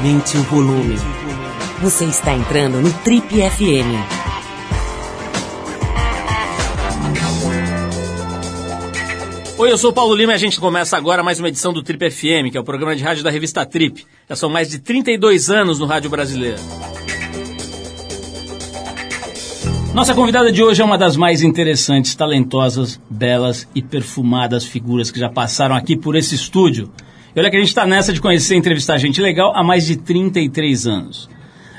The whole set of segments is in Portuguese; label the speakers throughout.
Speaker 1: Aumente o volume. Você está entrando no Trip FM.
Speaker 2: Oi, eu sou o Paulo Lima e a gente começa agora mais uma edição do Trip FM, que é o programa de rádio da revista Trip. Já são mais de 32 anos no rádio brasileiro. Nossa convidada de hoje é uma das mais interessantes, talentosas, belas e perfumadas figuras que já passaram aqui por esse estúdio. E olha que a gente está nessa de conhecer e entrevistar gente legal há mais de 33 anos.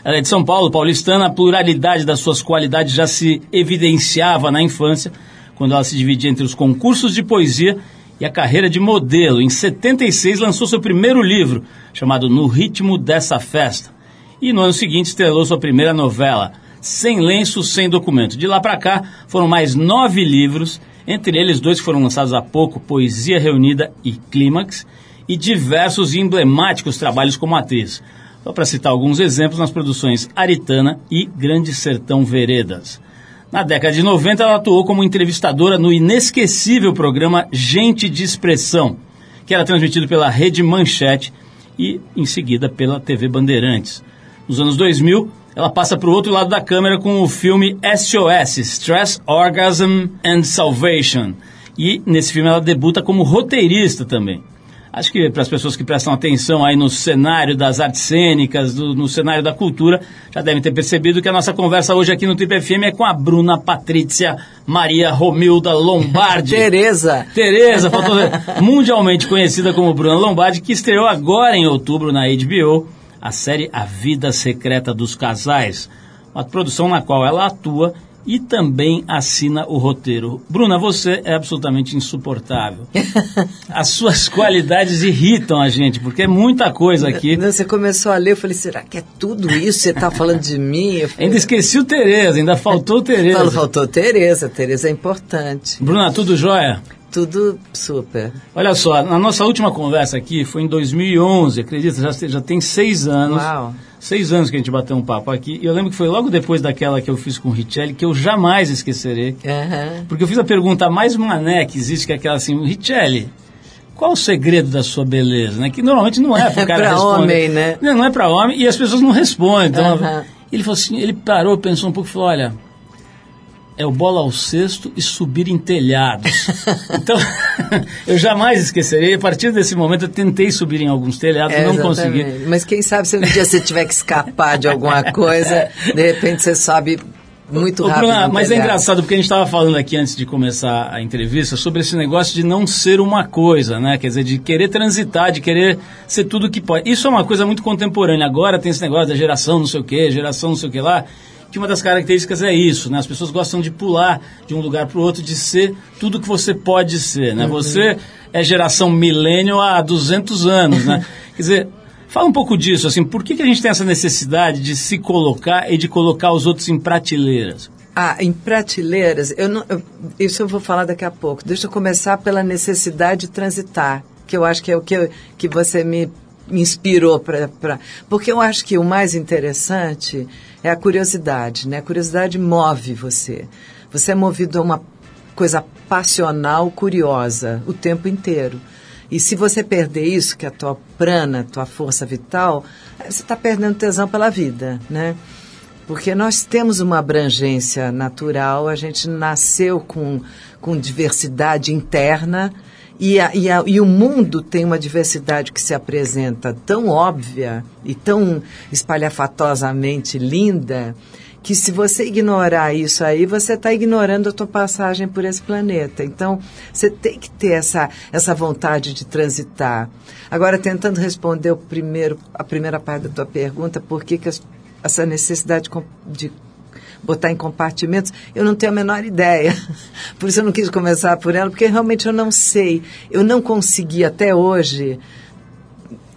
Speaker 2: Ela é de São Paulo, paulistana, a pluralidade das suas qualidades já se evidenciava na infância, quando ela se dividia entre os concursos de poesia e a carreira de modelo. Em 76 lançou seu primeiro livro, chamado No Ritmo dessa Festa. E no ano seguinte estrelou sua primeira novela, Sem Lenço, Sem Documento. De lá para cá foram mais nove livros, entre eles dois que foram lançados há pouco, Poesia Reunida e Clímax, e diversos emblemáticos trabalhos como atriz. Só para citar alguns exemplos nas produções Aritana e Grande Sertão Veredas. Na década de 90, ela atuou como entrevistadora no inesquecível programa Gente de Expressão, que era transmitido pela Rede Manchete e, em seguida, pela TV Bandeirantes. Nos anos 2000, ela passa para o outro lado da câmera com o filme SOS, Stress, Orgasm and Salvation. E nesse filme ela debuta como roteirista também. Acho que para as pessoas que prestam atenção aí no cenário das artes cênicas, do, no cenário da cultura, já devem ter percebido que a nossa conversa hoje aqui no Trip FM é com a Bruna Patrícia Maria Romilda Lombardi.
Speaker 3: Tereza.
Speaker 2: Tereza, mundialmente conhecida como Bruna Lombardi, que estreou agora em outubro na HBO a série A Vida Secreta dos Casais, uma produção na qual ela atua e também assina o roteiro. Bruna, você é absolutamente insuportável. As suas qualidades irritam a gente, porque é muita coisa aqui.
Speaker 3: Você começou a ler, eu falei, será que é tudo isso? Você está falando de mim? Falei,
Speaker 2: ainda esqueci o Tereza, ainda faltou Tereza.
Speaker 3: Falou, faltou Tereza, Tereza é importante.
Speaker 2: Bruna, tudo jóia?
Speaker 3: Tudo super.
Speaker 2: Olha só, na nossa última conversa aqui foi em 2011, acredita? Já, já tem seis anos.
Speaker 3: Uau
Speaker 2: seis anos que a gente bateu um papo aqui. E eu lembro que foi logo depois daquela que eu fiz com o Richelli, que eu jamais esquecerei.
Speaker 3: Uhum.
Speaker 2: Porque eu fiz a pergunta mais mané que existe, que é aquela assim, Richelli, qual o segredo da sua beleza? Né? Que normalmente não é para o cara
Speaker 3: pra
Speaker 2: responder.
Speaker 3: homem, né?
Speaker 2: Não, não é para homem e as pessoas não respondem. Então,
Speaker 3: Uhum.
Speaker 2: ele falou assim, ele parou, pensou um pouco e falou, olha, é o bola ao cesto e subir em telhados. então, eu jamais esquecerei. A partir desse momento, eu tentei subir em alguns telhados,
Speaker 3: É,
Speaker 2: não
Speaker 3: exatamente.
Speaker 2: consegui.
Speaker 3: Mas quem sabe se um dia você tiver que escapar de alguma coisa, de repente você sobe muito
Speaker 2: Ô,
Speaker 3: rápido.
Speaker 2: Bruna,
Speaker 3: no
Speaker 2: mas é engraçado porque a gente estava falando aqui antes de começar a entrevista sobre esse negócio de não ser uma coisa, né? Quer dizer, de querer transitar, de querer ser tudo que pode. Isso é uma coisa muito contemporânea. Agora tem esse negócio da geração não sei o quê, geração não sei o que lá, que uma das características é isso, né? As pessoas gostam de pular de um lugar para o outro, de ser tudo que você pode ser, né? Você é geração milênio há 200 anos, né? Quer dizer, Fala um pouco disso, assim, por que, que a gente tem essa necessidade de se colocar e de colocar os outros em prateleiras?
Speaker 3: Ah, em prateleiras, eu não, eu- isso eu vou falar daqui a pouco. Deixa eu começar pela necessidade de transitar, que eu acho que é o que, eu- que você me, me inspirou para. Porque eu acho que o mais interessante é a curiosidade, né? A curiosidade move você. Você é movido a uma coisa passional, curiosa, o tempo inteiro. E se você perder isso, que é a tua prana, tua força vital, você está perdendo tesão pela vida, né? Porque nós temos uma abrangência natural, a gente nasceu com, com diversidade interna e, a- e, a- e o mundo tem uma diversidade que se apresenta tão óbvia e tão espalhafatosamente linda que se você ignorar isso aí, você está ignorando a tua passagem por esse planeta. Então, você tem que ter essa, essa vontade de transitar. Agora, tentando responder o primeiro, a primeira parte da tua pergunta, por que, que as- essa necessidade de botar em compartimentos, eu não tenho a menor ideia. Por isso eu não quis começar por ela, porque realmente eu não sei. Eu não consegui até hoje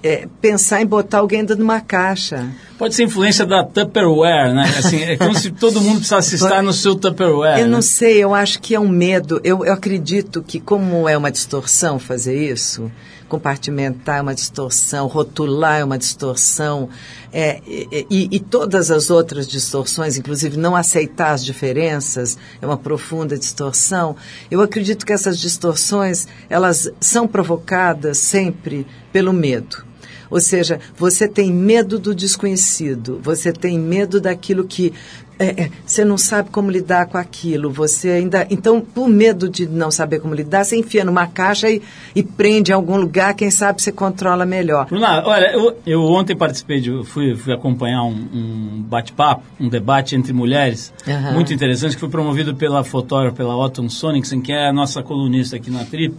Speaker 3: é, pensar em botar alguém dentro de uma caixa.
Speaker 2: Pode ser influência da Tupperware, né? Assim, é como se todo mundo precisasse estar no seu Tupperware.
Speaker 3: Eu
Speaker 2: né?
Speaker 3: não sei, eu acho que é um medo. Eu, eu acredito que, como é uma distorção fazer isso, compartimentar é uma distorção, rotular é uma distorção, é, e, e- e todas as outras distorções, inclusive não aceitar as diferenças, é uma profunda distorção. Eu acredito que essas distorções, elas são provocadas sempre pelo medo. Ou seja, você tem medo do desconhecido, você tem medo daquilo que é, é, você não sabe como lidar com aquilo, você ainda. Então, por medo de não saber como lidar, você enfia numa caixa e, e prende em algum lugar, quem sabe você controla melhor.
Speaker 2: Bruna, olha, eu, eu ontem participei de. Fui, fui acompanhar um, um bate-papo, um debate entre mulheres,
Speaker 3: Aham.
Speaker 2: muito interessante, que foi promovido pela fotógrafa, pela Autumn Sonicson, que é a nossa colunista aqui na Trip,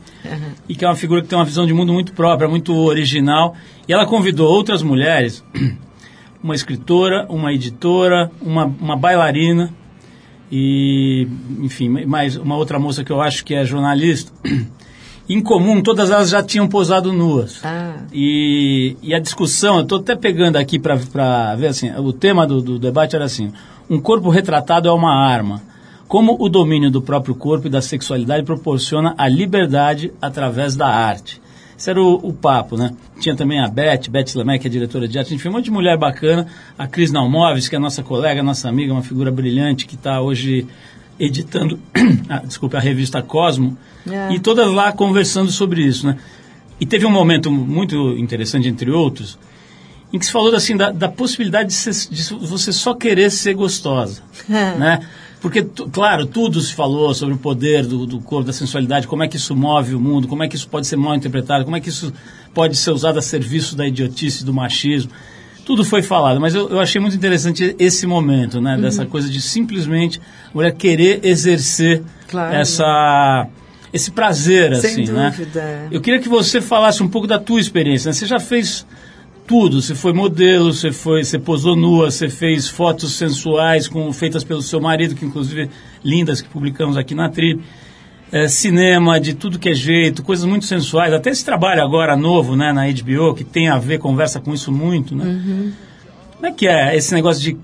Speaker 2: e que é uma figura que tem uma visão de mundo muito própria, muito original. E ela convidou outras mulheres uma escritora, uma editora, uma, uma bailarina e, enfim, mais uma outra moça que eu acho que é jornalista. Em comum, todas elas já tinham posado nuas.
Speaker 3: Ah.
Speaker 2: E, e a discussão, eu estou até pegando aqui para ver assim, o tema do, do debate era assim, um corpo retratado é uma arma. Como o domínio do próprio corpo e da sexualidade proporciona a liberdade através da arte. Esse era o, o papo, né? Tinha também a Beth, Beth Lemay, que é diretora de arte, enfim, um monte de mulher bacana. A Cris Nalmoves, que é nossa colega, nossa amiga, uma figura brilhante, que está hoje editando, ah, desculpa, a revista Cosmo.
Speaker 3: É.
Speaker 2: E todas lá conversando sobre isso, né? E teve um momento muito interessante, entre outros, em que se falou assim, da, da possibilidade de, ser- de você só querer ser gostosa, né? Porque, claro, tudo se falou sobre o poder do, do corpo, da sensualidade, como é que isso move o mundo, como é que isso pode ser mal interpretado, como é que isso pode ser usado a serviço da idiotice, do machismo. Tudo foi falado, mas eu, eu achei muito interessante esse momento, né? Dessa coisa de simplesmente a mulher querer exercer
Speaker 3: Claro.
Speaker 2: essa, esse prazer,
Speaker 3: Sem
Speaker 2: assim, né?
Speaker 3: dúvida.
Speaker 2: Eu queria que você falasse um pouco da tua experiência. né? Você já fez tudo. Você foi modelo, você foi, você posou nua, você fez fotos sensuais com, feitas pelo seu marido, que inclusive lindas que publicamos aqui na Trip. É, cinema de tudo que é jeito, coisas muito sensuais. Até esse trabalho agora novo, né, na HBO, que tem a ver, conversa com isso muito, né? Como é que é esse negócio de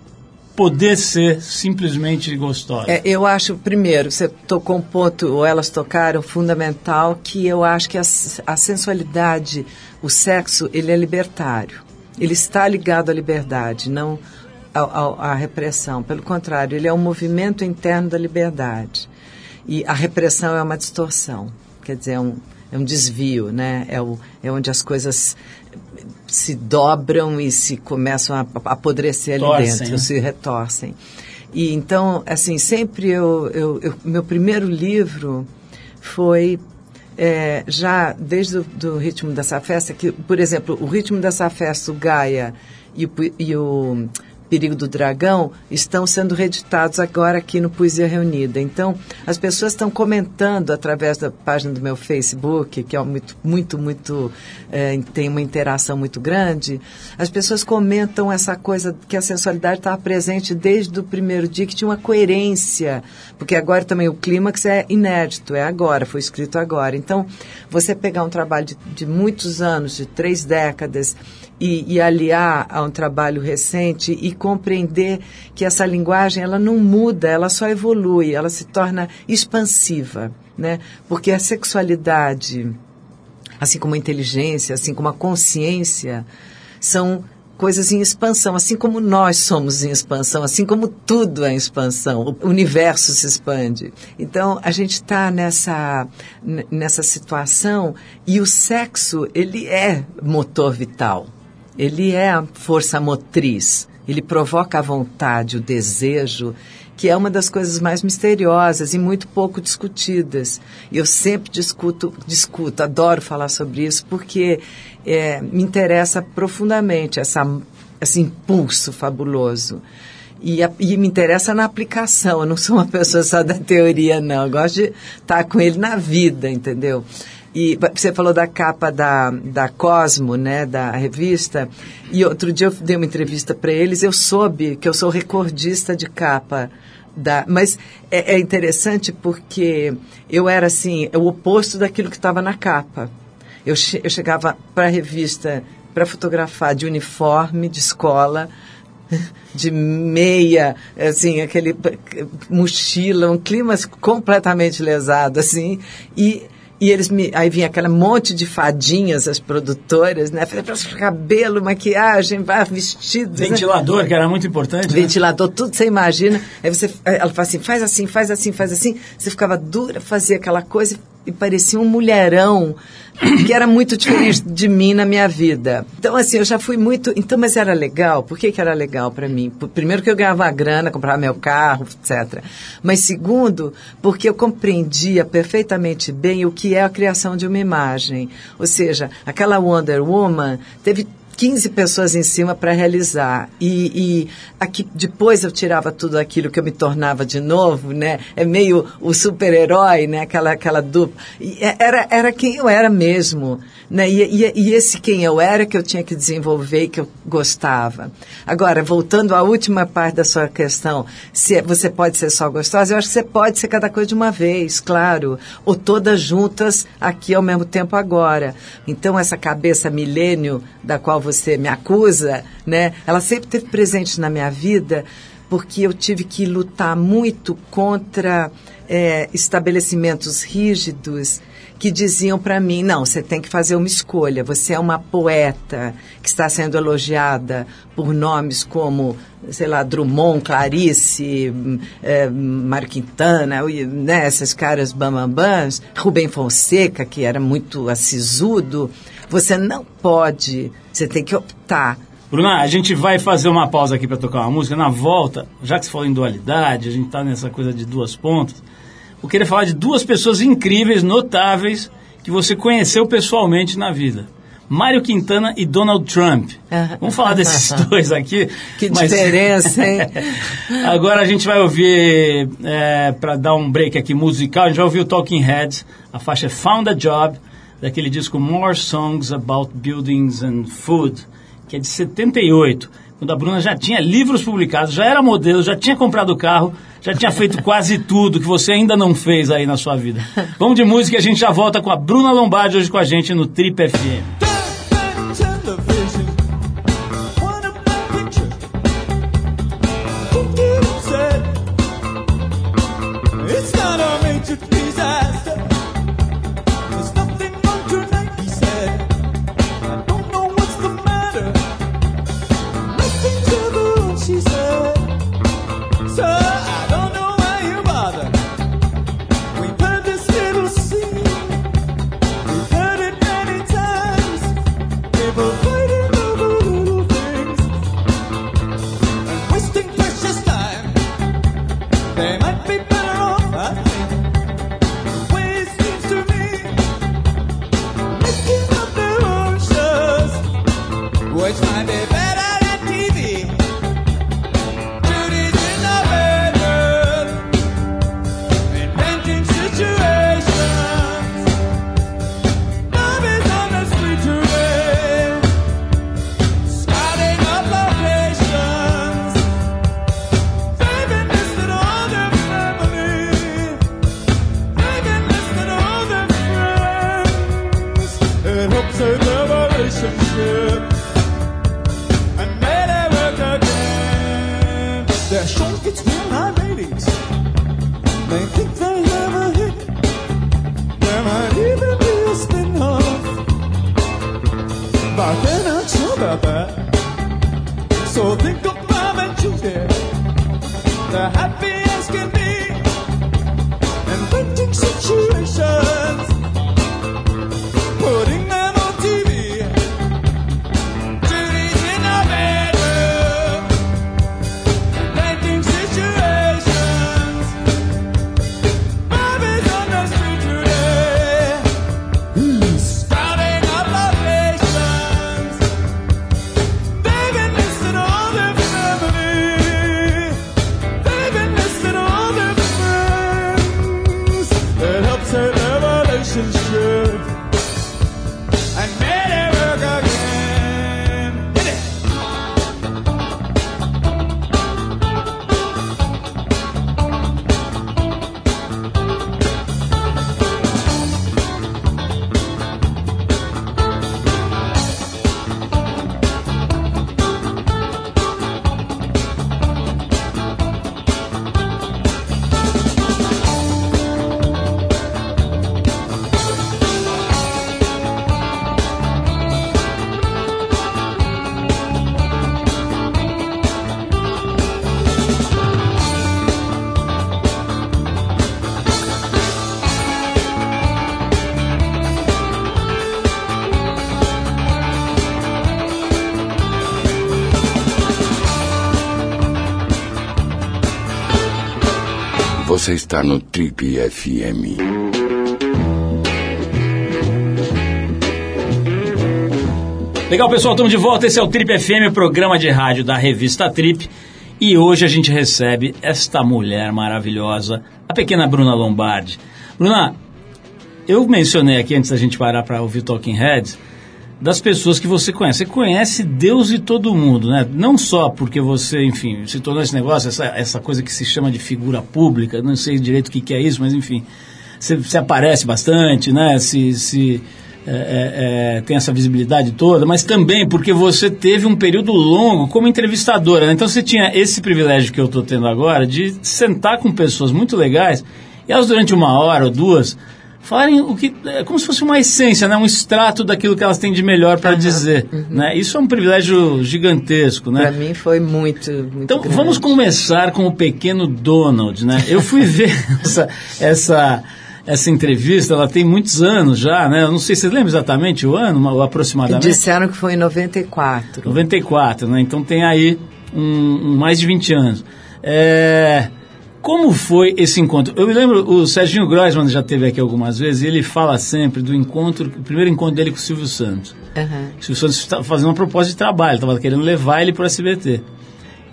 Speaker 2: poder ser simplesmente gostosa?
Speaker 3: É, eu acho, primeiro, você tocou um ponto, ou elas tocaram, fundamental, que eu acho que a, a sensualidade, o sexo, ele é libertário. Ele está ligado à liberdade, não à repressão. Pelo contrário, ele é um movimento interno da liberdade. E a repressão é uma distorção, quer dizer, é um, é um desvio, né? É, o, é onde as coisas se dobram e se começam a, apodrecer ali
Speaker 2: Torcem,
Speaker 3: dentro,
Speaker 2: né?
Speaker 3: se retorcem. E então, assim, sempre eu, eu, eu- meu primeiro livro foi é, já desde o do ritmo dessa festa, que, por exemplo, o ritmo dessa festa, o Gaia e o, e o Perigo do Dragão estão sendo reeditados agora aqui no Poesia Reunida. Então, as pessoas estão comentando através da página do meu Facebook, que é muito, muito, muito, é, tem uma interação muito grande. As pessoas comentam essa coisa que a sensualidade estava presente desde o primeiro dia, que tinha uma coerência, porque agora também o clímax é inédito, é agora, foi escrito agora. Então, você pegar um trabalho de, de muitos anos, de três décadas, e, e aliar a um trabalho recente e compreender que essa linguagem ela não muda, ela só evolui, ela se torna expansiva, né? Porque a sexualidade, assim como a inteligência, assim como a consciência, são coisas em expansão, assim como nós somos em expansão, assim como tudo é em expansão, o universo se expande. Então, a gente está nessa, nessa situação e o sexo, ele é motor vital, ele é a força motriz, ele provoca a vontade, o desejo, que é uma das coisas mais misteriosas e muito pouco discutidas. Eu sempre discuto, discuto, adoro falar sobre isso, porque é, me interessa profundamente essa, esse impulso fabuloso. E, a- e me interessa na aplicação, eu não sou uma pessoa só da teoria, não. Eu gosto de estar com ele na vida, entendeu? E você falou da capa da, da Cosmo, né, da revista, e outro dia eu dei uma entrevista para eles, eu soube que eu sou recordista de capa da, mas é, é interessante porque eu era assim, o oposto daquilo que estava na capa. Eu, che- eu chegava para a revista para fotografar de uniforme, de escola, de meia, assim, aquele mochila, um clima completamente lesado, assim, e e eles me. Aí vinha aquele monte de fadinhas, as produtoras, né? Falei, cabelo, maquiagem, vestido. né?
Speaker 2: Ventilador, que era muito importante. né?
Speaker 3: Ventilador, tudo você imagina. Aí você, ela fala assim, faz assim, faz assim, faz assim. Você ficava dura, fazia aquela coisa, e parecia um mulherão que era muito diferente de mim na minha vida. Então, assim, eu já fui muito. Então, mas era legal. Por que, que era legal para mim? Primeiro, que eu ganhava grana, comprava meu carro, etc. Mas, segundo, porque eu compreendia perfeitamente bem o que é a criação de uma imagem. Ou seja, aquela Wonder Woman teve 15 pessoas em cima para realizar. E, e, aqui depois eu tirava tudo aquilo que eu me tornava de novo, né? É meio o super-herói, né? Aquela, aquela dupla. E é, era, era quem eu era mesmo. Né? E, e, e, esse quem eu era que eu tinha que desenvolver e que eu gostava. Agora, voltando à última parte da sua questão, se é, você pode ser só gostosa, eu acho que você pode ser cada coisa de uma vez, claro. Ou todas juntas aqui ao mesmo tempo agora. Então, essa cabeça milênio da qual você você me acusa, né? Ela sempre esteve presente na minha vida porque eu tive que lutar muito contra é, estabelecimentos rígidos que diziam para mim: não, você tem que fazer uma escolha. Você é uma poeta que está sendo elogiada por nomes como, sei lá, Drummond, Clarice, é, Mário Quintana, né, esses caras bambambãs, Rubem Fonseca, que era muito assisudo. Você não pode, você tem que optar.
Speaker 4: Bruna, a gente vai fazer uma pausa aqui para tocar uma música. Na volta, já que você falou em dualidade, a gente está nessa coisa de duas pontas. Eu queria falar de duas pessoas incríveis, notáveis, que você conheceu pessoalmente na vida. Mário Quintana e Donald Trump. Vamos falar desses dois aqui.
Speaker 3: Que mas... diferença, hein?
Speaker 4: Agora a gente vai ouvir, é, para dar um break aqui musical, a gente vai ouvir o Talking Heads, a faixa Found a Job, daquele disco More Songs About Buildings and Food, que é de 78, quando a Bruna já tinha livros publicados, já era modelo, já tinha comprado carro, já tinha feito quase tudo que você ainda não fez aí na sua vida. Vamos de música e a gente já volta com a Bruna Lombardi hoje com a gente no Trip FM. special. Think they have hit. There might even be a spin-off. But they're not sure about that. So think of Bob and Judy. They're happy
Speaker 5: Você está no Trip FM.
Speaker 2: Legal, pessoal, estamos de volta. Esse é o Trip FM, programa de rádio da revista Trip. E hoje a gente recebe esta mulher maravilhosa, a pequena Bruna Lombardi. Bruna, eu mencionei aqui antes da gente parar para ouvir Talking Heads das pessoas que você conhece. Você conhece Deus e todo mundo, né? Não só porque você, enfim, se tornou esse negócio, essa, essa coisa que se chama de figura pública, não sei direito o que, que é isso, mas enfim, você, você aparece bastante, né? Se, se é, é, é, tem essa visibilidade toda, mas também porque você teve um período longo como entrevistadora, né? Então você tinha esse privilégio que eu estou tendo agora de sentar com pessoas muito legais e elas durante uma hora ou duas falarem o que é como se fosse uma essência, né? um extrato daquilo que elas têm de melhor para uhum, dizer. Uhum. Né? Isso é um privilégio gigantesco. Né?
Speaker 3: Para mim foi muito, muito
Speaker 2: Então
Speaker 3: grande.
Speaker 2: vamos começar com o pequeno Donald. Né? Eu fui ver essa, essa, essa entrevista, ela tem muitos anos já, né? Eu não sei se você lembra exatamente o ano, ou aproximadamente.
Speaker 3: Disseram que foi em 94.
Speaker 2: 94, né? Então tem aí um, um mais de 20 anos. É... Como foi esse encontro? Eu me lembro, o Serginho Grossman já teve aqui algumas vezes, e ele fala sempre do encontro, o primeiro encontro dele com o Silvio Santos.
Speaker 3: Uhum.
Speaker 2: O Silvio Santos estava fazendo uma proposta de trabalho, estava querendo levar ele para o SBT.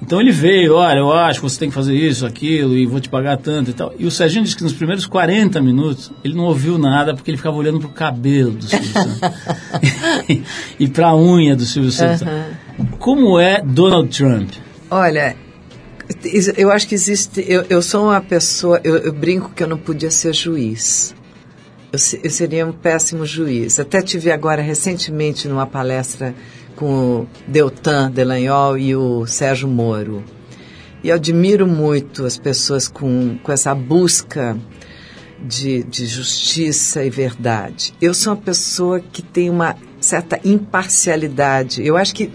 Speaker 2: Então ele veio, olha, eu acho que você tem que fazer isso, aquilo, e vou te pagar tanto e tal. E o Serginho disse que nos primeiros 40 minutos ele não ouviu nada porque ele ficava olhando para o cabelo do Silvio Santos. e para a unha do Silvio Santos. Uhum. Como é Donald Trump?
Speaker 3: Olha, eu acho que existe. Eu, eu sou uma pessoa. Eu, eu, brinco que eu não podia ser juiz. Eu, eu, seria um péssimo juiz. Até tive agora recentemente numa palestra com o Deltan Delanhol e o Sérgio Moro. E admiro muito as pessoas com, com essa busca de, de justiça e verdade. Eu sou uma pessoa que tem uma certa imparcialidade. Eu acho que,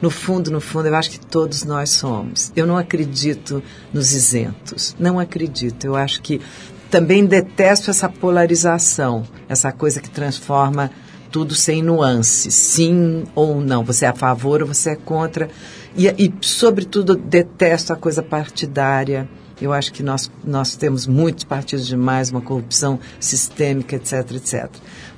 Speaker 3: no fundo, no fundo, eu acho que todos nós somos. Eu não acredito nos isentos. Não acredito. Eu acho que também detesto essa polarização, essa coisa que transforma tudo sem nuances, sim ou não. Você é a favor ou você é contra. E, e sobretudo, detesto a coisa partidária. Eu acho que nós, nós temos muitos partidos demais, uma corrupção sistêmica, etc, etc.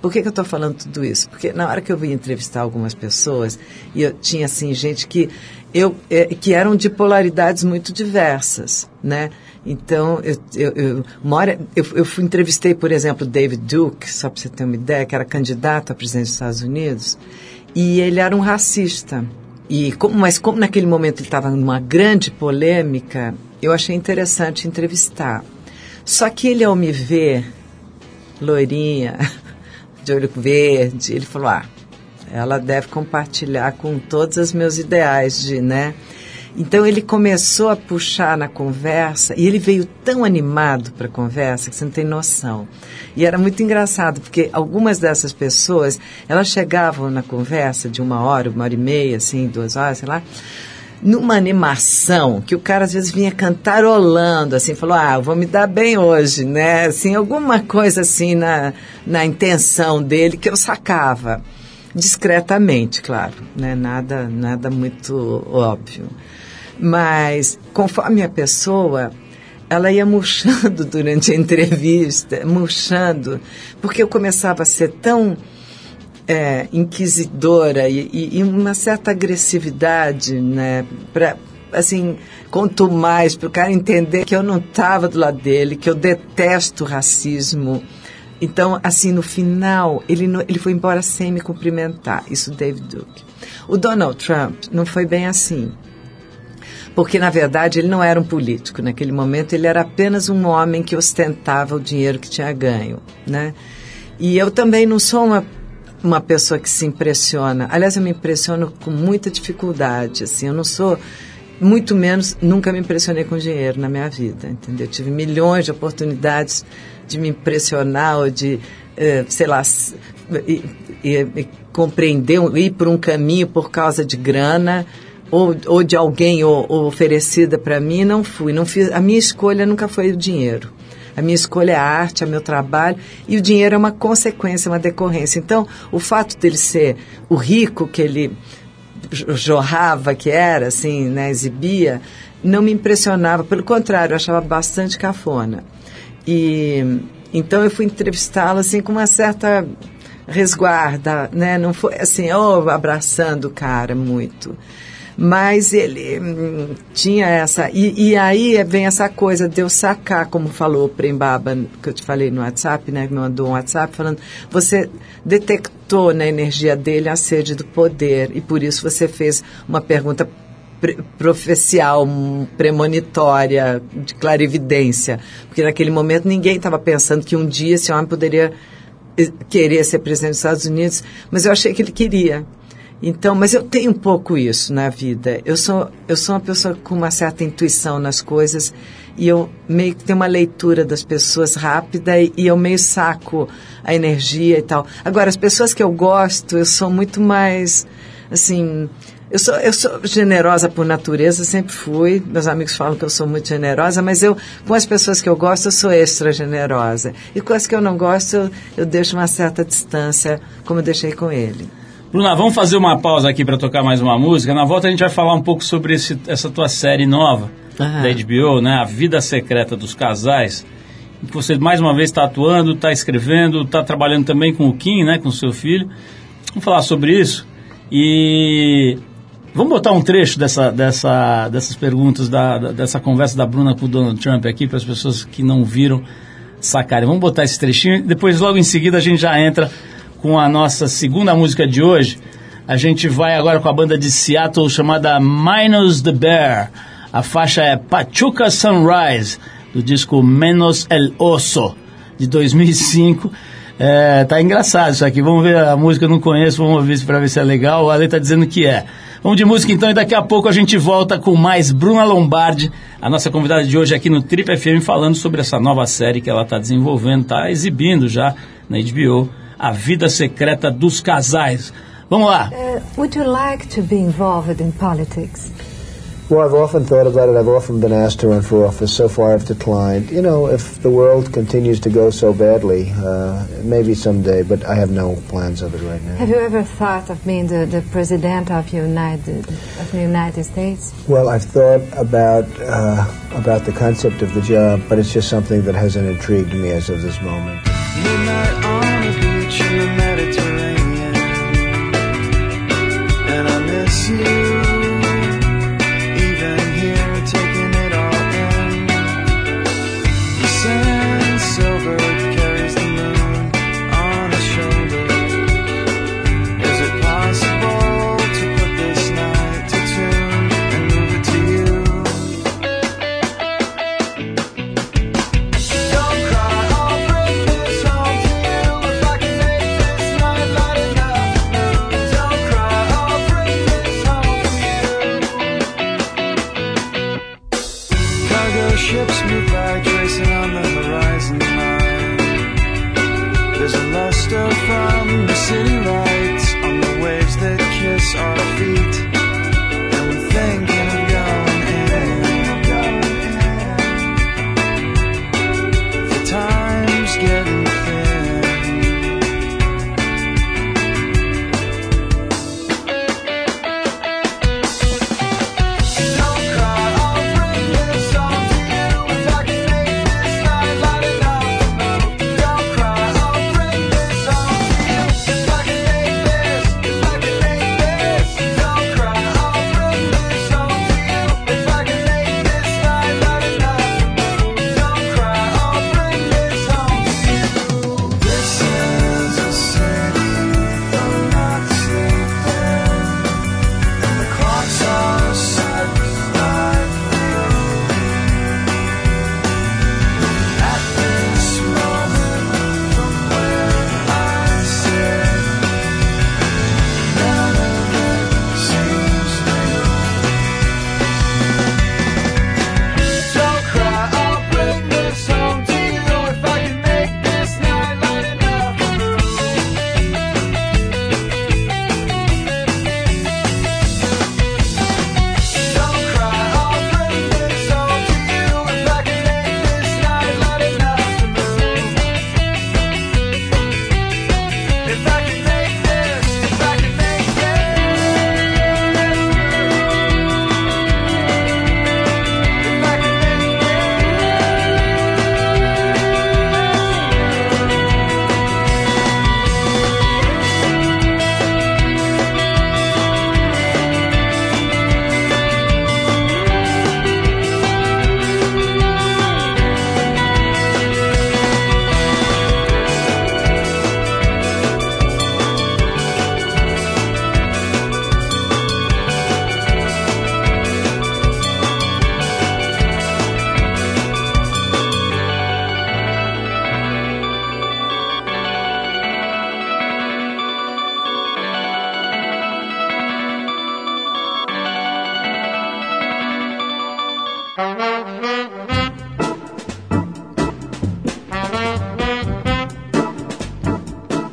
Speaker 3: Por que, que eu estou falando tudo isso? Porque na hora que eu vim entrevistar algumas pessoas, e eu tinha assim gente que eu é, que eram de polaridades muito diversas, né? Então eu eu, eu, hora, eu, eu fui, entrevistei, por exemplo, David Duke, só para você ter uma ideia, que era candidato a presidente dos Estados Unidos, e ele era um racista. E como, mas como naquele momento ele estava numa grande polêmica, eu achei interessante entrevistar. Só que ele ao me ver loirinha, de olho verde, ele falou: "Ah, ela deve compartilhar com todos os meus ideais de, né?" Então ele começou a puxar na conversa e ele veio tão animado para a conversa que você não tem noção. E era muito engraçado porque algumas dessas pessoas elas chegavam na conversa de uma hora, uma hora e meia, assim, duas horas, sei lá, numa animação que o cara às vezes vinha cantarolando, assim, falou, ah, vou me dar bem hoje, né? Assim, alguma coisa assim na, na intenção dele que eu sacava. Discretamente, claro, né? Nada, nada muito óbvio. Mas, conforme a pessoa, ela ia murchando durante a entrevista, murchando, porque eu começava a ser tão é, inquisidora e, e, uma certa agressividade, né? Pra, assim, quanto mais para o cara entender que eu não estava do lado dele, que eu detesto racismo. Então, assim, no final, ele, ele foi embora sem me cumprimentar. Isso, David Duke. O Donald Trump não foi bem assim porque na verdade ele não era um político. Naquele momento ele era apenas um homem que ostentava o dinheiro que tinha ganho, né? E eu também não sou uma uma pessoa que se impressiona. Aliás, eu me impressiono com muita dificuldade, assim. Eu não sou muito menos nunca me impressionei com dinheiro na minha vida, entendeu? Eu tive milhões de oportunidades de me impressionar ou de, eh, sei lá, e, e, e compreender, ir por um caminho por causa de grana ou, ou de alguém ou, ou oferecida para mim, não fui. Não fiz, a minha escolha nunca foi o dinheiro. A minha escolha é a arte, é meu trabalho, e o dinheiro é uma consequência, uma decorrência. Então, o fato dele ser o rico que ele jorrava, que era, assim, né, exibia, não me impressionava, pelo contrário, eu achava bastante cafona. E então eu fui entrevistá-lo assim com uma certa resguarda, né? Não foi assim, oh, abraçando o cara muito. Mas ele hum, tinha essa. E, e, aí vem essa coisa de eu sacar, como falou o Prembaba, que eu te falei no WhatsApp, né? Me mandou um WhatsApp falando. Você detectou na energia dele a sede do poder e por isso você fez uma pergunta profecial, premonitória, de clarividência. Porque naquele momento ninguém estava pensando que um dia esse homem poderia eh, querer ser presidente dos Estados Unidos, mas eu achei que ele queria. Então, mas eu tenho um pouco isso na vida. Eu sou, eu sou uma pessoa com uma certa intuição nas coisas e eu meio que tenho uma leitura das pessoas rápida e, e eu meio saco a energia e tal. Agora, as pessoas que eu gosto, eu sou muito mais, assim, eu sou, eu sou generosa por natureza, sempre fui. Meus amigos falam que eu sou muito generosa, mas eu, com as pessoas que eu gosto, eu sou extra generosa. E com as que eu não gosto, eu, eu deixo uma certa distância, como eu deixei com ele.
Speaker 2: Bruna, vamos fazer uma pausa aqui para tocar mais uma música. Na volta a gente vai falar um pouco sobre esse, essa tua série nova da HBO, né? A Vida Secreta dos Casais. Que você mais uma vez está atuando, está escrevendo, está trabalhando também com o Kim, né? Com o seu filho. Vamos falar sobre isso. E vamos botar um trecho dessa, dessa, dessas perguntas, da, dessa conversa da Bruna com o Donald Trump aqui, para as pessoas que não viram sacarem. Vamos botar esse trechinho. Depois, logo em seguida, a gente já entra com a nossa segunda música de hoje. A gente vai agora com a banda de Seattle chamada Minus the Bear. A faixa é Pachuca Sunrise, do disco Menos El Oso, de 2005. É, tá engraçado isso aqui. Vamos ver a música, eu não conheço, vamos ver para ver se é legal. A Ale tá dizendo que é. Vamos de música então e daqui a pouco a gente volta com mais Bruna Lombardi, a nossa convidada de hoje aqui no Trip FM, falando sobre essa nova série que ela está desenvolvendo, está exibindo já na HBO a Vida Secreta dos Casais. Vamos lá.
Speaker 6: Uh, would you like to be involved in politics?
Speaker 7: Well, I've often thought about it. I've often been asked to run for office. So far, I've declined. You know, if the world continues to go so badly, uh, maybe someday, but I have no plans of it right now.
Speaker 6: Have you ever thought of being the, the president of United of the United States?
Speaker 7: Well, I've thought about uh, about the concept of the job, but it's just something that hasn't intrigued me as of this moment.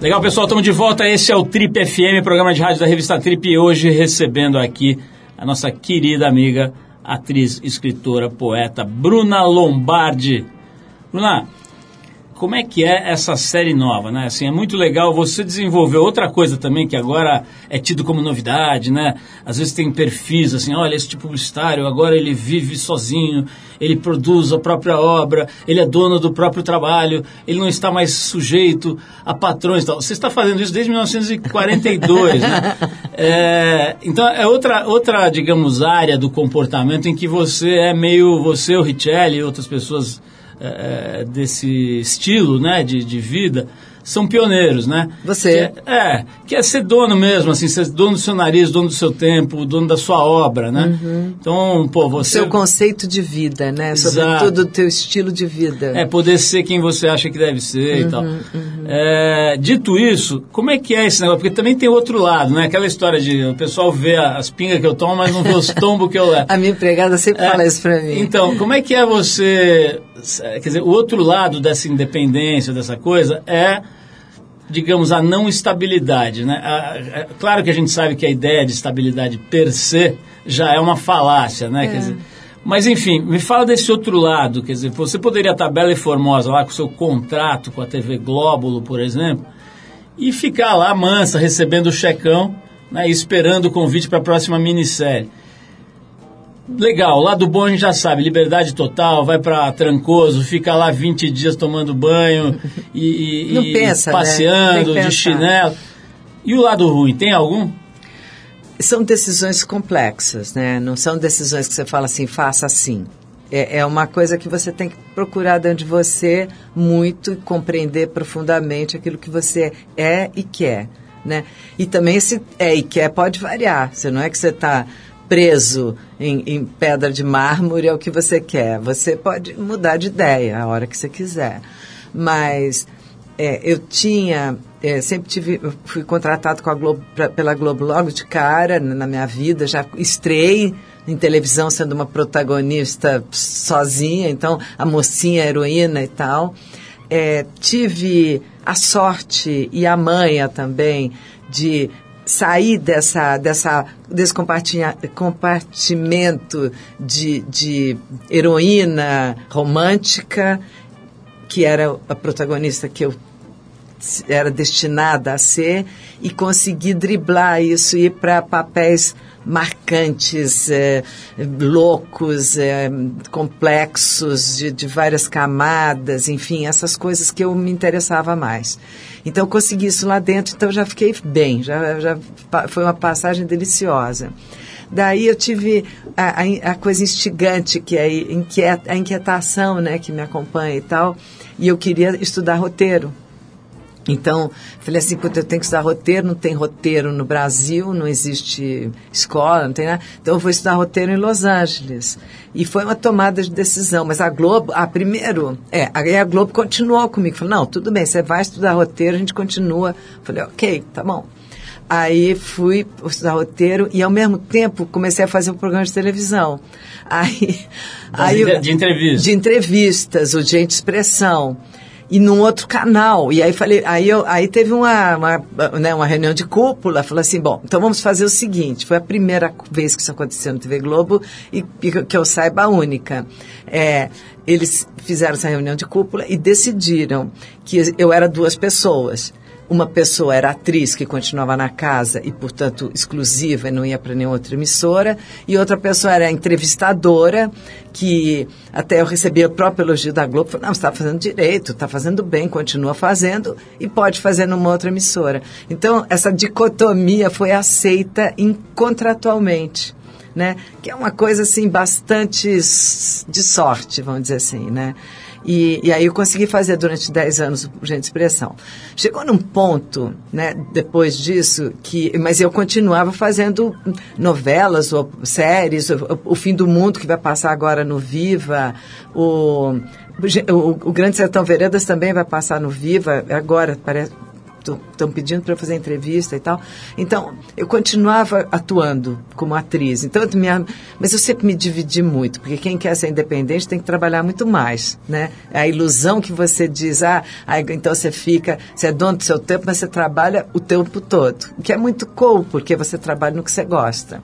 Speaker 2: Legal, pessoal, estamos de volta. Esse é o Trip FM, programa de rádio da revista Trip, e hoje recebendo aqui a nossa querida amiga, atriz, escritora, poeta, Bruna Lombardi. Bruna, como é que é essa série nova, né? Assim, é muito legal você desenvolver outra coisa também que agora é tido como novidade, né? Às vezes tem perfis assim, olha, esse tipo publicitário, agora ele vive sozinho, ele produz a própria obra, ele é dono do próprio trabalho, ele não está mais sujeito a patrões e tal. Você está fazendo isso desde 1942, né? É, então é outra, outra, digamos, área do comportamento em que você é meio, você, o Richelli e outras pessoas é, desse estilo né, de, de vida são pioneiros, né?
Speaker 3: Você.
Speaker 2: Que é, é, que é ser dono mesmo, assim, ser dono do seu nariz, dono do seu tempo, dono da sua obra, né?
Speaker 3: Uhum.
Speaker 2: Então, pô, você...
Speaker 3: Seu conceito de vida, né?
Speaker 2: Exato.
Speaker 3: Sobretudo o teu estilo de vida.
Speaker 2: É, poder ser quem você acha que deve ser
Speaker 3: Uhum,
Speaker 2: e tal. É, dito isso, como é que é esse negócio? Porque também tem outro lado, né? Aquela história de o pessoal vê as pingas que eu tomo, mas não vê os tombos que eu levo.
Speaker 3: A minha empregada sempre
Speaker 2: É,
Speaker 3: fala isso pra mim.
Speaker 2: Então, como é que é você. Quer dizer, o outro lado dessa independência, dessa coisa, é, digamos, a não estabilidade. Né? A- a- claro que a gente sabe que a ideia de estabilidade per se já é uma falácia, né? Quer dizer, mas enfim, me fala desse outro lado, quer dizer, você poderia estar bela e formosa lá com o seu contrato com a TV Glóbulo, por exemplo, e ficar lá mansa, recebendo o checão, né, esperando o convite para a próxima minissérie. Legal, lá do bom a gente já sabe, liberdade total, vai pra Trancoso, fica lá 20 dias tomando banho e, e-
Speaker 3: Não pensa, né?
Speaker 2: passeando
Speaker 3: que
Speaker 2: de chinelo. E o lado ruim, tem algum?
Speaker 3: São decisões complexas, né? Não são decisões que você fala assim, faça assim. É, é uma coisa que você tem que procurar dentro de você muito e compreender profundamente aquilo que você é e quer, né? E também esse é e quer pode variar. Você não é que você está preso em, em pedra de mármore é o que você quer. Você pode mudar de ideia a hora que você quiser. Mas é, eu tinha, é, sempre tive, fui contratado com a Globo, pra- pela Globo logo de cara na minha vida, já estrei em televisão sendo uma protagonista sozinha, então a mocinha, a heroína e tal. É, tive a sorte e a manha também de sair dessa, dessa, desse compartimento de, de heroína romântica que era a protagonista que eu era destinada a ser e conseguir driblar isso e ir para papéis marcantes, eh, loucos, eh, complexos, de, de várias camadas, enfim, essas coisas que eu me interessava mais. Então consegui isso lá dentro, então já fiquei bem, já, já foi uma passagem deliciosa. Daí eu tive a, a- a coisa instigante, que é a inquietação né, que me acompanha e tal, e eu queria estudar roteiro. Então, falei assim, puta, eu tenho que estudar roteiro, não tem roteiro no Brasil, não existe escola, não tem nada. Então, eu vou estudar roteiro em Los Angeles. E foi uma tomada de decisão. Mas a Globo, ah, primeiro, é, aí a Globo continuou comigo. Falou, não, tudo bem, você vai estudar roteiro, a gente continua. Falei, ok, tá bom. Aí fui estudar roteiro e, ao mesmo tempo, comecei a fazer um programa de televisão. Aí, aí eu-
Speaker 2: inter- de entrevista.
Speaker 3: de entrevistas, o Gente Expressão. E num outro canal. E aí falei, aí, eu, aí teve uma, uma, né, uma reunião de cúpula, falou assim, bom, então vamos fazer o seguinte, foi a primeira vez que isso aconteceu no TV Globo e, e que eu saiba a única. É, eles fizeram essa reunião de cúpula e decidiram que eu era duas pessoas. Uma pessoa era atriz que continuava na casa e, portanto, exclusiva e não ia para nenhuma outra emissora. E outra pessoa era entrevistadora, que até eu recebia o próprio elogio da Globo. Falei, não, você está fazendo direito, está fazendo bem, continua fazendo e pode fazer numa outra emissora. Então, essa dicotomia foi aceita contratualmente. Né? Que é uma coisa assim bastante de sorte, vamos dizer assim, né? E, e aí eu consegui fazer durante 10 anos o Gente Expressão. Chegou num ponto, né, depois disso, que, mas eu continuava fazendo novelas ou séries, o, o Fim do Mundo, que vai passar agora no Viva, o, o, o Grande Sertão Veredas também vai passar no Viva, agora, parece, estão pedindo para fazer entrevista e tal. Então, eu continuava atuando como atriz. Então, eu me, mas eu sempre me dividi muito, porque quem quer ser independente tem que trabalhar muito mais, né? É a ilusão que você diz, ah, aí, então você fica, você é dono do seu tempo, mas você trabalha o tempo todo. O que é muito cool, porque você trabalha no que você gosta.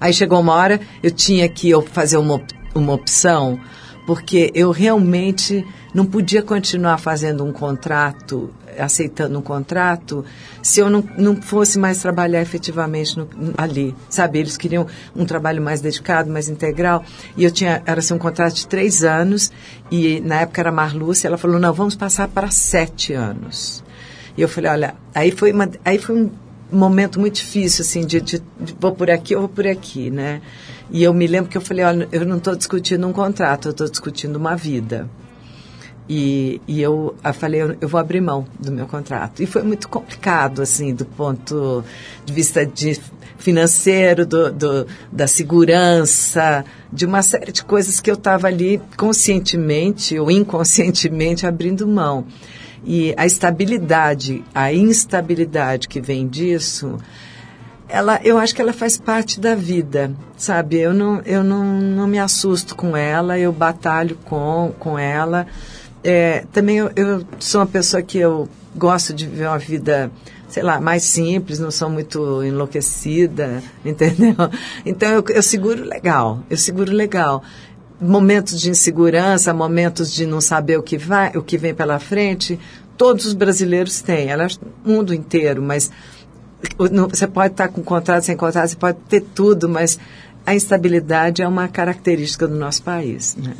Speaker 3: Aí chegou uma hora, eu tinha que eu fazer uma, uma opção, porque eu realmente não podia continuar fazendo um contrato, aceitando um contrato, se eu não, não fosse mais trabalhar efetivamente no- ali, sabe? Eles queriam um trabalho mais dedicado, mais integral, e eu tinha, era assim, um contrato de três anos, e na época era a Marlúcia, ela falou, não, vamos passar para sete anos. E eu falei, olha, aí foi, uma, aí foi um momento muito difícil, assim, de, de, de vou por aqui ou vou por aqui, né? E eu me lembro que eu falei, olha, eu não estou discutindo um contrato, eu estou discutindo uma vida. E, e eu, falei, eu, eu vou abrir mão do meu contrato. E foi muito complicado, assim, do ponto de vista de financeiro, do, do, da segurança, de uma série de coisas que eu estava ali conscientemente ou inconscientemente abrindo mão. E a estabilidade, a instabilidade que vem disso, ela, eu acho que ela faz parte da vida, sabe? Eu não, eu não, não me assusto com ela, eu batalho com, com ela. É, também eu, eu sou uma pessoa que eu gosto de viver uma vida, sei lá, mais simples, não sou muito enlouquecida, entendeu? Então eu, eu seguro legal, eu seguro legal. Momentos de insegurança, momentos de não saber o que vai, o que vem pela frente, todos os brasileiros têm, aliás, mundo inteiro, mas você pode estar com contrato, sem contrato, você pode ter tudo, mas a instabilidade é uma característica do nosso país. Né?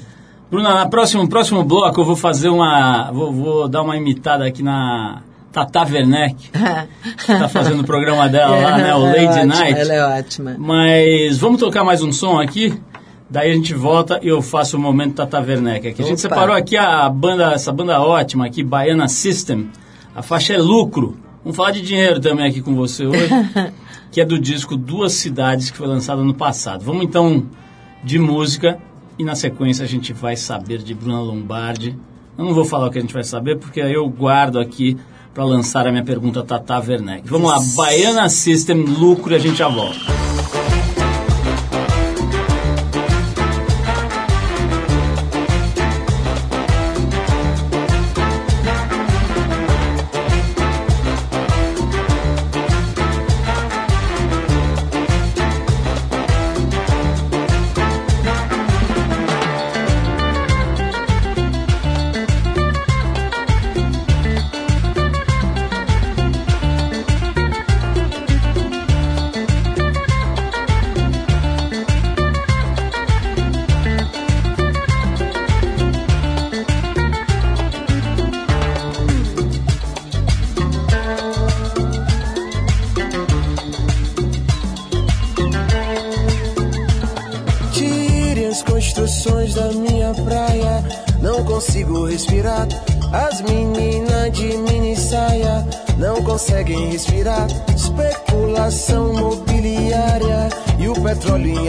Speaker 2: Bruna, no próximo, próximo bloco eu vou fazer uma. Vou, vou dar uma imitada aqui na Tata Werneck, que tá fazendo o programa dela lá, né? O
Speaker 3: é
Speaker 2: Lady
Speaker 3: ótima,
Speaker 2: Night.
Speaker 3: Ela é ótima.
Speaker 2: Mas vamos tocar mais um som aqui. Daí a gente volta e eu faço o momento Tata Werneck aqui. A gente
Speaker 3: Opa.
Speaker 2: separou aqui a banda, essa banda ótima aqui, Baiana System. A faixa é Lucro. Vamos falar de dinheiro também aqui com você hoje, que é do disco Duas Cidades, que foi lançado ano passado. Vamos então de música e na sequência a gente vai saber de Bruna Lombardi. Eu não vou falar o que a gente vai saber, porque aí eu guardo aqui para lançar a minha pergunta Tata Werneck. Vamos lá, Baiana System, Lucro e a gente já volta.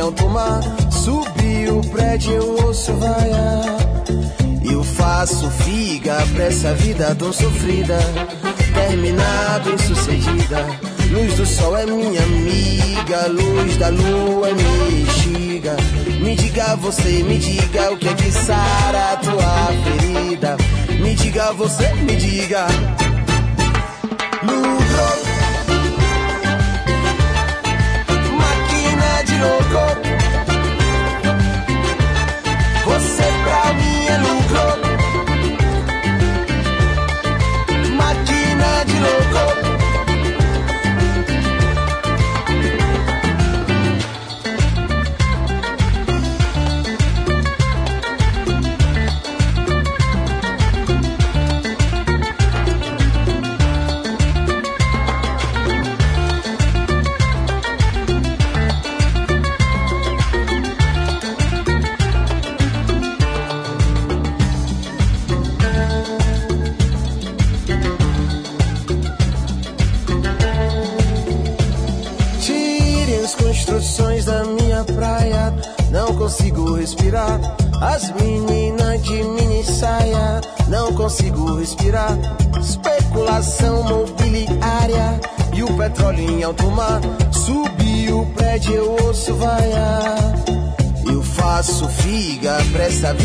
Speaker 8: Petróleo em alto mar. Subiu o prédio, eu ouço vaia. Eu faço figa pra essa vida tão sofrida. Terminar bem sucedida. Luz do sol é minha amiga, luz da lua é minha. Me diga você, me diga o que é que sara a tua ferida. Me diga você, me diga.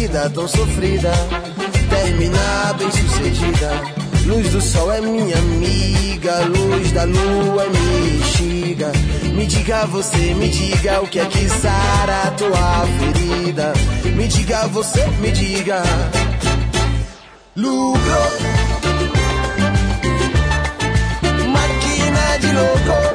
Speaker 8: Vida tão sofrida. Terminar bem sucedida. Luz do sol é minha amiga, luz da lua me instiga. Me diga você, me diga o que é que sara a tua ferida. Me diga você, me diga. Lucro. Máquina de louco.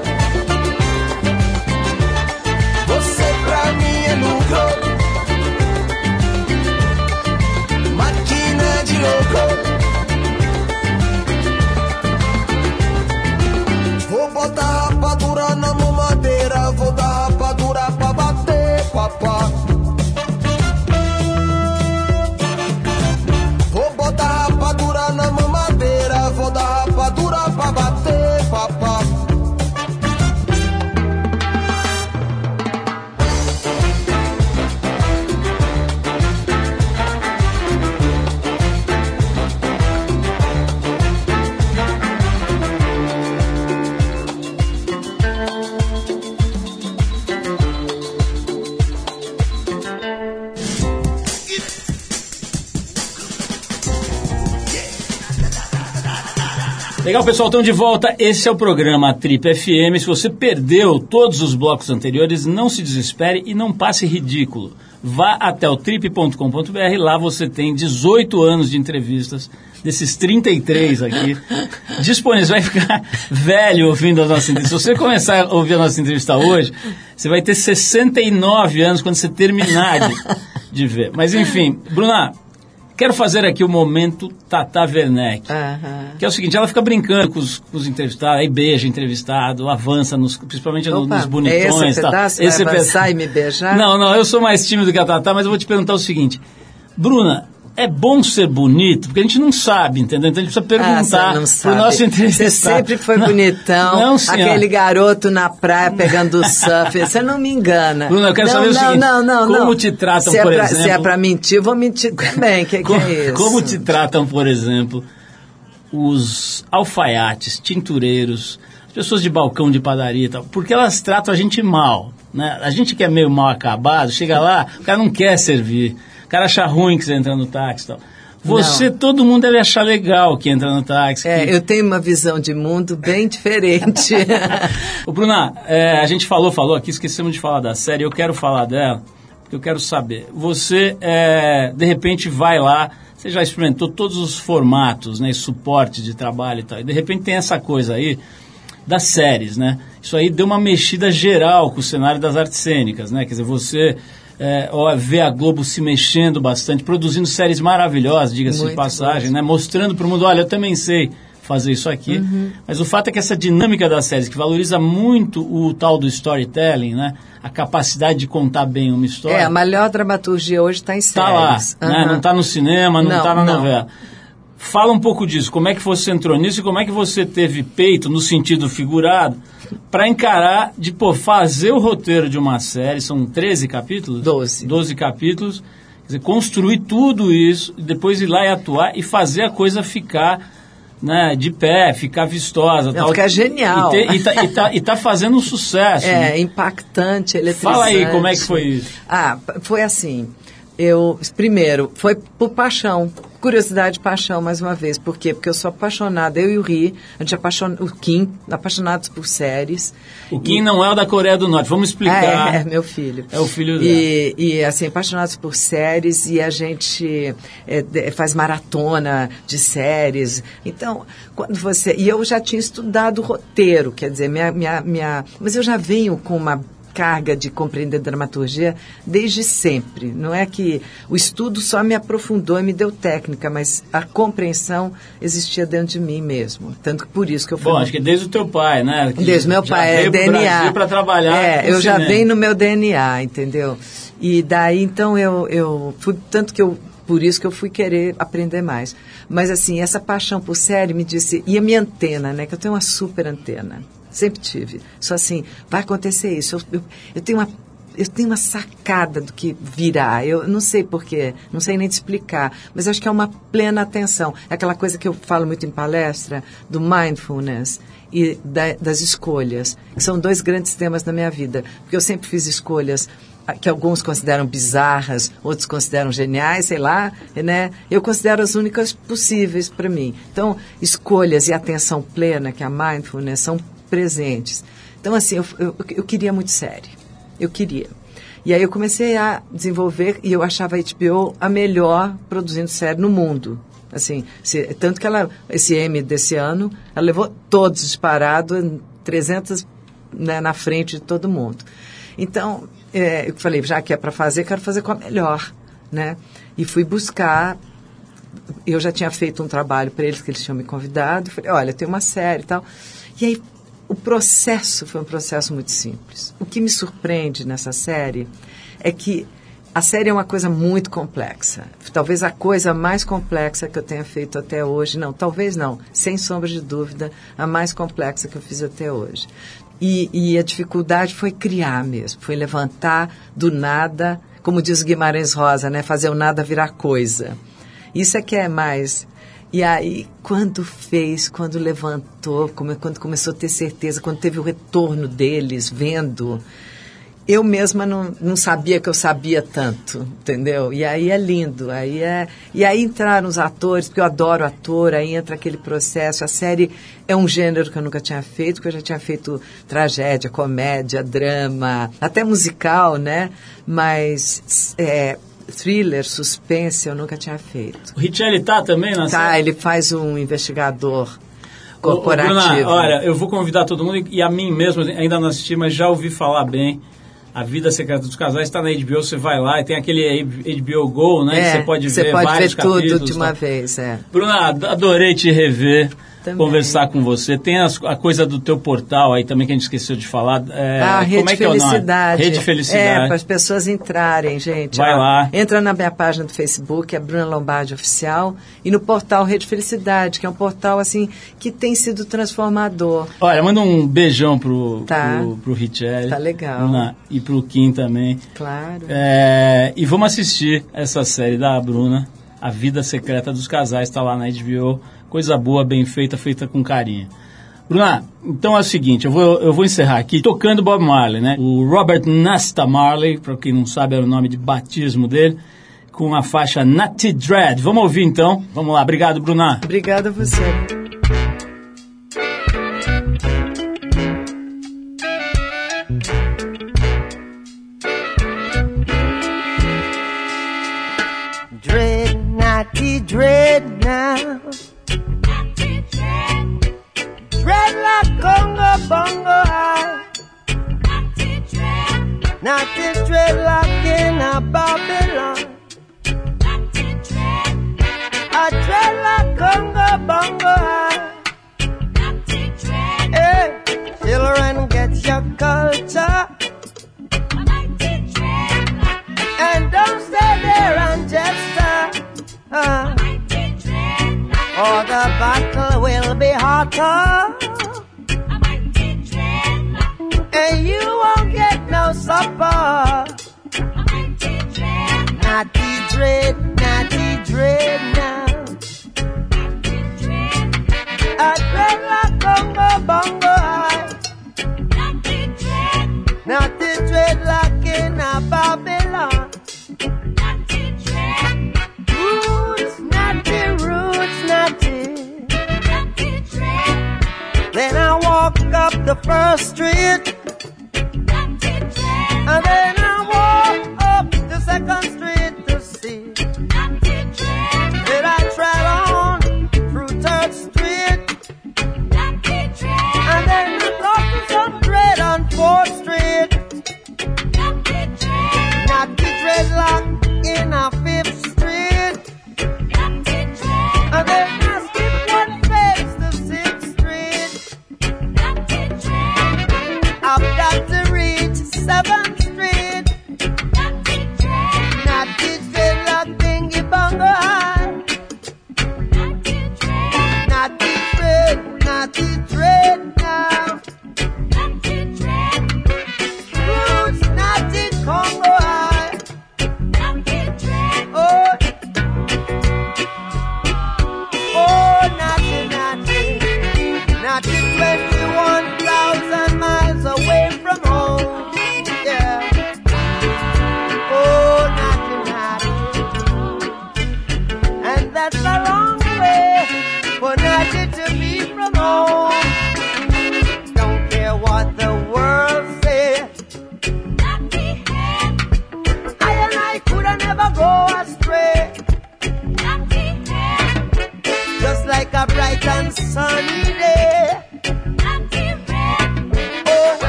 Speaker 2: Legal, pessoal, estamos de volta. Esse é o programa Trip FM. Se você perdeu todos os blocos anteriores, não se desespere e não passe ridículo. Vá até o trip.com.br, lá você tem 18 anos de entrevistas, desses 33 aqui, disponíveis. Vai ficar velho ouvindo a nossa entrevista. Se você começar a ouvir a nossa entrevista hoje, você vai ter 69 anos quando você terminar de, de ver. Mas enfim, Bruna, Quero fazer aqui o momento Tata Werneck,
Speaker 3: Aham.
Speaker 2: que é o seguinte, ela fica brincando com os, com os entrevistados, aí beija entrevistado, avança, nos, principalmente
Speaker 3: Opa,
Speaker 2: nos bonitões.
Speaker 3: é esse pedaço? Vai avançar e me beijar?
Speaker 2: Não, não, eu sou mais tímido que a Tata, mas eu vou te perguntar o seguinte. Bruna, é bom ser bonito? Porque a gente não sabe, entendeu? Então a gente precisa
Speaker 3: Ah,
Speaker 2: perguntar pro
Speaker 3: sabe.
Speaker 2: nosso entrevistado.
Speaker 3: Você sempre foi
Speaker 2: Não,
Speaker 3: bonitão.
Speaker 2: Não,
Speaker 3: aquele garoto na praia pegando surf. Você não me engana.
Speaker 2: Bruna, eu quero
Speaker 3: não,
Speaker 2: saber o
Speaker 3: não,
Speaker 2: seguinte,
Speaker 3: Não, não,
Speaker 2: como te tratam,
Speaker 3: se é
Speaker 2: por
Speaker 3: pra,
Speaker 2: exemplo-
Speaker 3: Se é pra mentir, eu vou mentir também. Que, que é isso?
Speaker 2: como te tratam, por exemplo, os alfaiates, tintureiros, as pessoas de balcão de padaria e tal? Porque elas tratam a gente mal, né? A gente que é meio mal acabado, chega lá, o cara não quer servir, o cara acha ruim que você entra no táxi e tal. Você, todo mundo deve achar legal que entra no táxi.
Speaker 3: É,
Speaker 2: que-
Speaker 3: eu tenho uma visão de mundo bem diferente.
Speaker 2: Ô, Bruna, é, a gente falou, falou aqui, esquecemos de falar da série, eu quero falar dela, porque eu quero saber. Você, é, de repente, vai lá, você já experimentou todos os formatos, né, suporte de trabalho e tal, e de repente tem essa coisa aí das séries, né? Isso aí deu uma mexida geral com o cenário das artes cênicas, né? Quer dizer, você é, vê a Globo se mexendo bastante, produzindo séries maravilhosas, diga-se de passagem, né? Mostrando para o mundo, olha, eu também sei fazer isso aqui.
Speaker 3: Uhum.
Speaker 2: Mas o fato é que essa dinâmica das séries, que valoriza muito o tal do storytelling, né? A capacidade de contar bem uma história.
Speaker 3: é, a melhor dramaturgia hoje está em
Speaker 2: Tá lá,
Speaker 3: séries.
Speaker 2: né? Não está no cinema, não
Speaker 3: Não,
Speaker 2: está na
Speaker 3: não.
Speaker 2: novela. Fala um pouco disso, como é que você entrou nisso e como é que você teve peito, no sentido figurado, para encarar de pô, fazer o roteiro de uma série, são 13 capítulos?
Speaker 3: Doze.
Speaker 2: 12 capítulos, quer dizer, construir tudo isso, depois ir lá e atuar e fazer a coisa ficar né, de pé, ficar vistosa. tal.
Speaker 3: ficar genial.
Speaker 2: E, ter- e tá, e tá- e tá fazendo um sucesso. né?
Speaker 3: É, impactante, eletrizante.
Speaker 2: Fala aí, como é que foi isso?
Speaker 3: Ah, foi assim. Eu, primeiro, foi por paixão. Curiosidade e paixão, mais uma vez. Por quê? Porque eu sou apaixonada, eu e o Ri, a gente é apaixon... o Kim, apaixonados por séries.
Speaker 2: O Kim não é o da Coreia do Norte, vamos explicar.
Speaker 3: É, é, meu filho.
Speaker 2: É o filho
Speaker 3: e, e, assim, apaixonados por séries e a gente é, faz maratona de séries. Então, quando você... E eu já tinha estudado roteiro, quer dizer, minha, minha, minha... Mas eu já venho com uma carga de compreender dramaturgia desde sempre. Não é que o estudo só me aprofundou e me deu técnica, mas a compreensão existia dentro de mim mesmo. Tanto que por isso que eu fui...
Speaker 2: Bom, acho que desde o teu pai, né? Que
Speaker 3: Desde meu pai, é DNA.
Speaker 2: Para trabalhar.
Speaker 3: É, eu já venho no meu DNA, entendeu? E daí, então, eu, eu fui, tanto que eu, por isso que eu fui querer aprender mais. Mas, assim, essa paixão por série me disse, e a minha antena, né, que eu tenho uma super antena, sempre tive. Só assim, vai acontecer isso. Eu, eu, eu tenho uma eu tenho uma sacada do que virá. Eu não sei porquê, não sei nem te explicar, mas acho que é uma plena atenção. É aquela coisa que eu falo muito em palestra, do mindfulness e da, das escolhas, que são dois grandes temas na minha vida. Porque eu sempre fiz escolhas ah, que alguns consideram bizarras, outros consideram geniais, sei lá, né? Eu considero as únicas possíveis para mim. Então, escolhas e atenção plena, que é a mindfulness, são presentes. Então, assim, eu, eu, eu queria muito série. Eu queria. E aí eu comecei a desenvolver e eu achava a HBO a melhor produzindo série no mundo. Assim, se, tanto que ela, esse M desse ano, ela levou todos disparado, 300 né, na frente de todo mundo. Então, é, eu falei, já que é para fazer, quero fazer com a melhor, né? E fui buscar, eu já tinha feito um trabalho para eles que eles tinham me convidado, falei, olha, tem uma série e tal. E aí, o processo foi um processo muito simples. O que me surpreende nessa série é que a série é uma coisa muito complexa. Talvez a coisa mais complexa que eu tenha feito até hoje. Não, talvez não. Sem sombra de dúvida, a mais complexa que eu fiz até hoje. E, e a dificuldade foi criar mesmo, foi levantar do nada, como diz Guimarães Rosa, né? Fazer o nada virar coisa. Isso é que é mais. E aí, quando fez, quando levantou, quando começou a ter certeza, quando teve o retorno deles, vendo, eu mesma não, não sabia que eu sabia tanto, entendeu? E aí é lindo, aí é... E aí entraram os atores, porque eu adoro ator, aí entra aquele processo. A série é um gênero que eu nunca tinha feito, porque eu já tinha feito tragédia, comédia, drama, até musical, né? Mas é, thriller, suspense, eu nunca tinha feito.
Speaker 2: O Richelli tá também na
Speaker 3: Tá,
Speaker 2: série?
Speaker 3: ele faz um investigador
Speaker 2: Ô, ô,
Speaker 3: corporativo.
Speaker 2: Bruna, olha, eu vou convidar todo mundo e a mim mesmo, ainda não assisti, mas já ouvi falar bem. A Vida Secreta dos Casais está na HBO, você vai lá e tem aquele HBO Go, né? que
Speaker 3: É,
Speaker 2: você pode
Speaker 3: você
Speaker 2: ver
Speaker 3: pode
Speaker 2: vários
Speaker 3: ver tudo de uma
Speaker 2: tá?
Speaker 3: vez, é.
Speaker 2: Bruna, ad- adorei te rever,
Speaker 3: Também.
Speaker 2: conversar com você. Tem as- a coisa do teu portal aí também que a gente esqueceu de falar. É,
Speaker 3: Ah, Rede
Speaker 2: como é que é?
Speaker 3: Felicidade.
Speaker 2: Rede Felicidade.
Speaker 3: É, para as pessoas entrarem, gente.
Speaker 2: Vai
Speaker 3: ó.
Speaker 2: lá.
Speaker 3: Entra na minha página do Facebook, é Bruna Lombardi Oficial, e no portal Rede Felicidade, que é um portal, assim, que tem sido transformador.
Speaker 2: Olha, manda um beijão pro,
Speaker 3: Tá.
Speaker 2: pro, pro Richelli.
Speaker 3: Tá legal.
Speaker 2: Bruna, e pro Kim também.
Speaker 3: Claro.
Speaker 2: É, e vamos assistir essa série da Bruna, A Vida Secreta dos Casais, está lá na HBO. Coisa boa, bem feita, feita com carinho. Bruna, então é o seguinte, eu vou, eu vou encerrar aqui tocando Bob Marley, né? O Robert Nesta Marley, para quem não sabe, era o nome de batismo dele, com a faixa Natty Dread. Vamos ouvir então? Vamos lá, obrigado, Bruna.
Speaker 3: Obrigada a você.